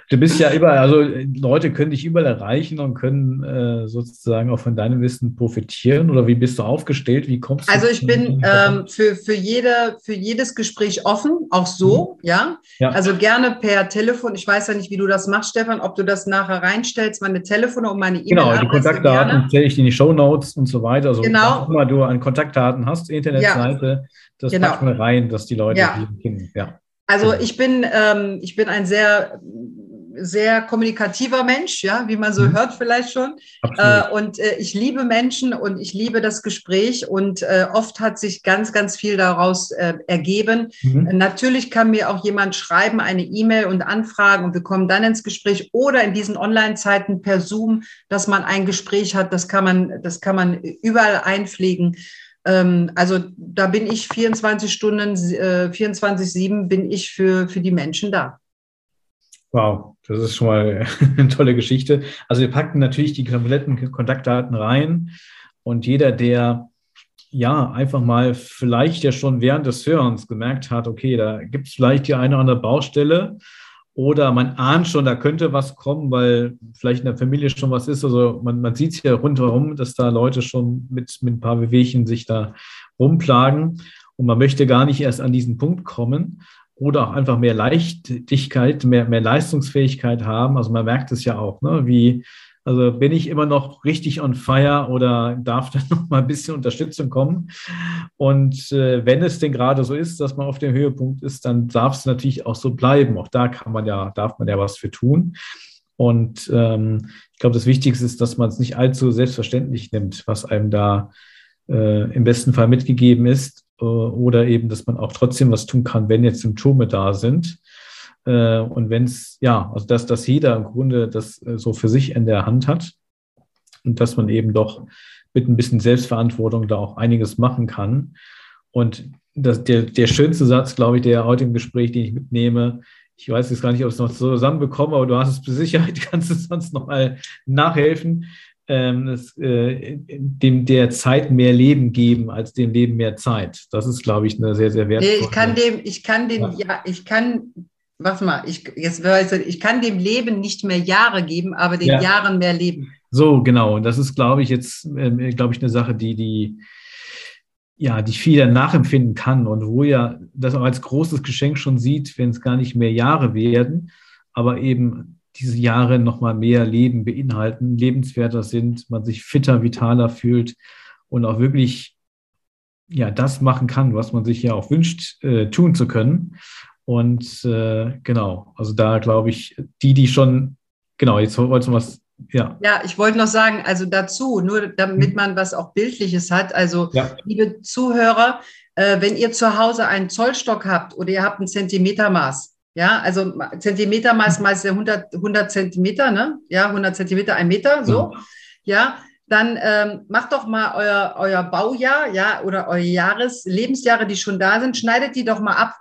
Du bist ja überall, also Leute können dich überall erreichen und können äh, sozusagen auch von deinem Wissen profitieren. Oder wie bist du aufgestellt? Wie kommst du? Also ich bin ähm, für, für, jede, für jedes Gespräch offen, auch so, mhm. ja? ja. Also gerne per Telefon. Ich weiß ja nicht, wie du das machst, Stefan, ob du das nachher reinstellst, meine Telefone und meine E-Mail. Genau, die Kontaktdaten stelle ich in die Show Notes und so weiter. Also genau. immer du an Kontaktdaten hast, Internetseite, ja. das genau. packen wir rein, dass die Leute ja. die kennen. Ja. Also ich bin, ähm, ich bin ein sehr sehr kommunikativer Mensch, ja, wie man so mhm. hört vielleicht schon. Äh, und äh, ich liebe Menschen und ich liebe das Gespräch und äh, oft hat sich ganz, ganz viel daraus äh, ergeben. Mhm. Natürlich kann mir auch jemand schreiben, eine E-Mail und anfragen und wir kommen dann ins Gespräch oder in diesen Online-Zeiten per Zoom, dass man ein Gespräch hat. Das kann man, das kann man überall einpflegen ähm, also da bin ich 24 Stunden, 24-7 äh, bin ich für, für die Menschen da. Wow, das ist schon mal eine tolle Geschichte. Also wir packen natürlich die kompletten Kontaktdaten rein und jeder, der ja einfach mal vielleicht ja schon während des Hörens gemerkt hat, okay, da gibt es vielleicht die eine oder andere Baustelle oder man ahnt schon, da könnte was kommen, weil vielleicht in der Familie schon was ist. Also man, man sieht es ja rundherum, dass da Leute schon mit, mit ein paar Wehwehchen sich da rumplagen und man möchte gar nicht erst an diesen Punkt kommen oder auch einfach mehr Leichtigkeit, mehr, mehr Leistungsfähigkeit haben. Also man merkt es ja auch, ne? wie, also bin ich immer noch richtig on fire oder darf da noch mal ein bisschen Unterstützung kommen? Und äh, wenn es denn gerade so ist, dass man auf dem Höhepunkt ist, dann darf es natürlich auch so bleiben. Auch da kann man ja, darf man ja was für tun. Und ähm, ich glaube, das Wichtigste ist, dass man es nicht allzu selbstverständlich nimmt, was einem da äh, im besten Fall mitgegeben ist oder eben, dass man auch trotzdem was tun kann, wenn jetzt Symptome da sind. Äh, und wenn es, ja, also dass, dass jeder im Grunde das äh, so für sich in der Hand hat und dass man eben doch mit ein bisschen Selbstverantwortung da auch einiges machen kann. Und das, der, der schönste Satz, glaube ich, der heute im Gespräch, den ich mitnehme, ich weiß jetzt gar nicht, ob ich es noch zusammenbekomme, aber du hast es mit Sicherheit, kannst du sonst noch mal nachhelfen ähm, das, äh, dem der Zeit mehr Leben geben als dem Leben mehr Zeit. Das ist, glaube ich, eine sehr, sehr wertvolle. Nee, ich kann dem, ich kann dem, ja, ja ich kann, warte mal, ich, jetzt weiß ich, ich kann dem Leben nicht mehr Jahre geben, aber den ja. Jahren mehr Leben. So, genau. Und das ist, glaube ich, jetzt, äh, glaube ich, eine Sache, die, die, ja, die viel nachempfinden kann und wo ja das auch als großes Geschenk schon sieht, wenn es gar nicht mehr Jahre werden, aber eben diese Jahre nochmal mehr Leben beinhalten, lebenswerter sind, man sich fitter, vitaler fühlt und auch wirklich ja das machen kann, was man sich ja auch wünscht, äh, tun zu können. Und äh, genau, also da glaube ich, die, die schon, genau, jetzt wolltest du was ja. ja, ich wollte noch sagen, also dazu, nur damit mhm. man was auch Bildliches hat. Also, ja. liebe Zuhörer, äh, wenn ihr zu Hause einen Zollstock habt oder ihr habt ein Zentimetermaß, ja, also Zentimetermaß mal 100, 100 Zentimeter, ne? Ja, 100 Zentimeter, ein Meter, so. Ja, dann ähm, macht doch mal euer, euer Baujahr, ja, oder eure Jahres, Lebensjahre, die schon da sind, schneidet die doch mal ab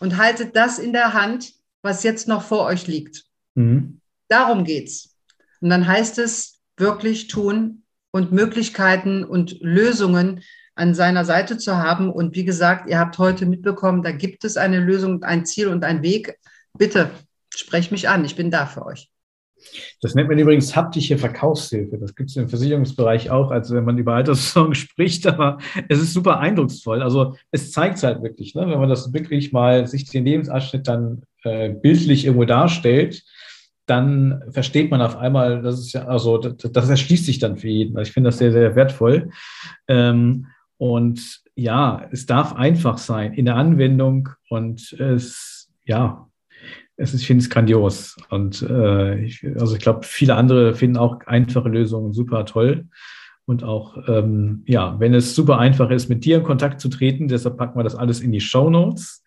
und haltet das in der Hand, was jetzt noch vor euch liegt. Mhm. Darum geht's. Und dann heißt es wirklich tun und Möglichkeiten und Lösungen an seiner Seite zu haben. Und wie gesagt, ihr habt heute mitbekommen, da gibt es eine Lösung, ein Ziel und ein Weg. Bitte sprecht mich an, ich bin da für euch. Das nennt man übrigens haptische Verkaufshilfe. Das gibt es im Versicherungsbereich auch, also wenn man über Alterssorgen spricht, aber es ist super eindrucksvoll. Also es zeigt halt wirklich, ne, wenn man das wirklich mal sich den Lebensabschnitt dann äh, bildlich irgendwo darstellt, dann versteht man auf einmal, das ist ja, also das, das erschließt sich dann für jeden. Also ich finde das sehr, sehr wertvoll. Ähm, und ja, es darf einfach sein in der Anwendung und es, ja, es ist, ich finde es grandios. Und äh, ich, also ich glaube, viele andere finden auch einfache Lösungen super toll. Und auch, ähm, ja, wenn es super einfach ist, mit dir in Kontakt zu treten, deshalb packen wir das alles in die Show Notes.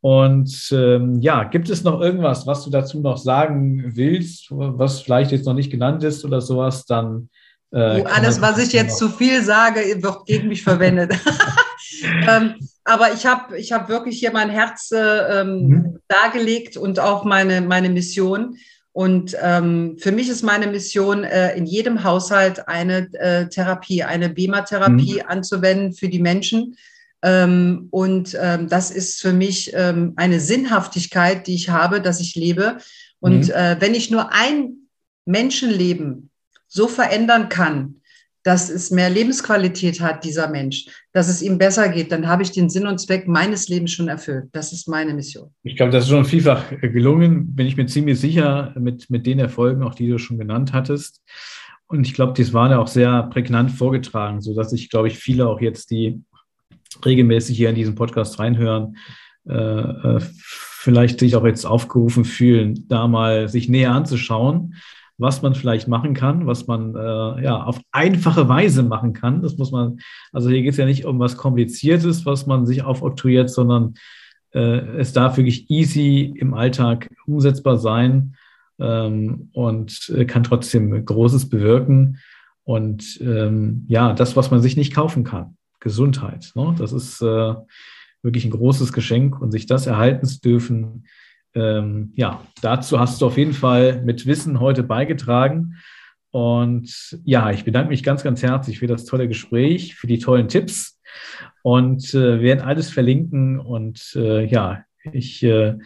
Und ähm, ja, gibt es noch irgendwas, was du dazu noch sagen willst, was vielleicht jetzt noch nicht genannt ist oder sowas, dann. Äh, alles, was ich jetzt zu viel sage, wird gegen mich verwendet. ähm, aber ich habe ich hab wirklich hier mein Herz äh, ähm, mhm. dargelegt und auch meine, meine Mission. Und ähm, für mich ist meine Mission, äh, in jedem Haushalt eine äh, Therapie, eine BEMA-Therapie mhm. anzuwenden für die Menschen ähm, und ähm, das ist für mich ähm, eine Sinnhaftigkeit, die ich habe, dass ich lebe. Und mhm. äh, wenn ich nur ein Menschenleben so verändern kann, dass es mehr Lebensqualität hat, dieser Mensch, dass es ihm besser geht, dann habe ich den Sinn und Zweck meines Lebens schon erfüllt. Das ist meine Mission. Ich glaube, das ist schon vielfach gelungen, bin ich mir ziemlich sicher, mit, mit den Erfolgen, auch die du schon genannt hattest. Und ich glaube, das waren ja auch sehr prägnant vorgetragen, sodass ich, glaube ich, viele auch jetzt, die regelmäßig hier in diesen Podcast reinhören, äh, äh, vielleicht sich auch jetzt aufgerufen fühlen, da mal sich näher anzuschauen, was man vielleicht machen kann, was man äh, ja auf einfache Weise machen kann. Das muss man, also hier geht es ja nicht um was Kompliziertes, was man sich aufoktroyiert, sondern äh, es darf wirklich easy im Alltag umsetzbar sein ähm, und äh, kann trotzdem Großes bewirken. Und ähm, ja, das, was man sich nicht kaufen kann. Gesundheit. Ne? Das ist äh, wirklich ein großes Geschenk und sich das erhalten zu dürfen, ähm, ja, dazu hast du auf jeden Fall mit Wissen heute beigetragen. Und ja, ich bedanke mich ganz, ganz herzlich für das tolle Gespräch, für die tollen Tipps und äh, werden alles verlinken. Und äh, ja, ich äh,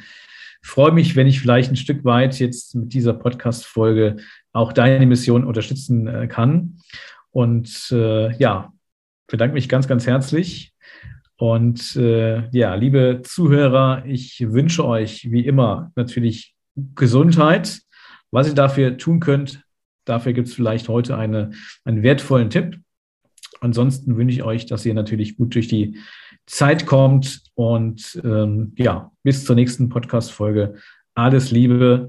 freue mich, wenn ich vielleicht ein Stück weit jetzt mit dieser Podcast-Folge auch deine Mission unterstützen äh, kann. Und äh, ja, bedanke mich ganz, ganz herzlich. Und äh, ja, liebe Zuhörer, ich wünsche euch wie immer natürlich Gesundheit. Was ihr dafür tun könnt, dafür gibt es vielleicht heute eine, einen wertvollen Tipp. Ansonsten wünsche ich euch, dass ihr natürlich gut durch die Zeit kommt. Und ähm, ja, bis zur nächsten Podcast-Folge. Alles Liebe.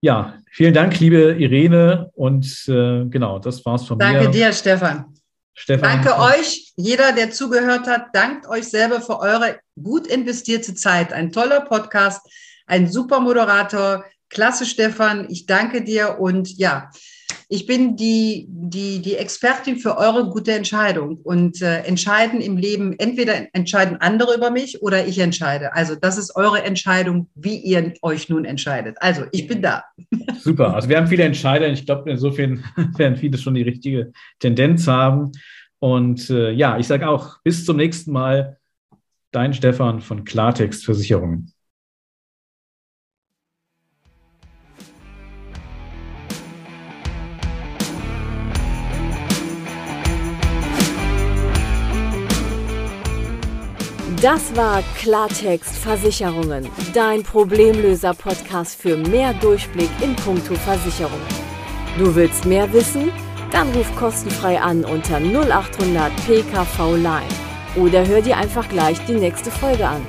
Ja, vielen Dank, liebe Irene. Und äh, genau, das war's von Danke mir. Danke dir, Stefan. Stefan. Danke euch, jeder, der zugehört hat. Dankt euch selber für eure gut investierte Zeit. Ein toller Podcast, ein super Moderator. Klasse, Stefan. Ich danke dir. Und ja, ich bin die, die, die Expertin für eure gute Entscheidung. Und äh, entscheiden im Leben, entweder entscheiden andere über mich oder ich entscheide. Also das ist eure Entscheidung, wie ihr euch nun entscheidet. Also ich bin da. Super. Also wir haben viele Entscheider. Ich glaube, insofern werden viele schon die richtige Tendenz haben. Und äh, ja, ich sage auch, bis zum nächsten Mal. Dein Stefan von Klartext Versicherungen. Das war Klartext Versicherungen, dein Problemlöser-Podcast für mehr Durchblick in puncto Versicherungen. Du willst mehr wissen? Dann ruf kostenfrei an unter 0800 PKV Line oder hör dir einfach gleich die nächste Folge an.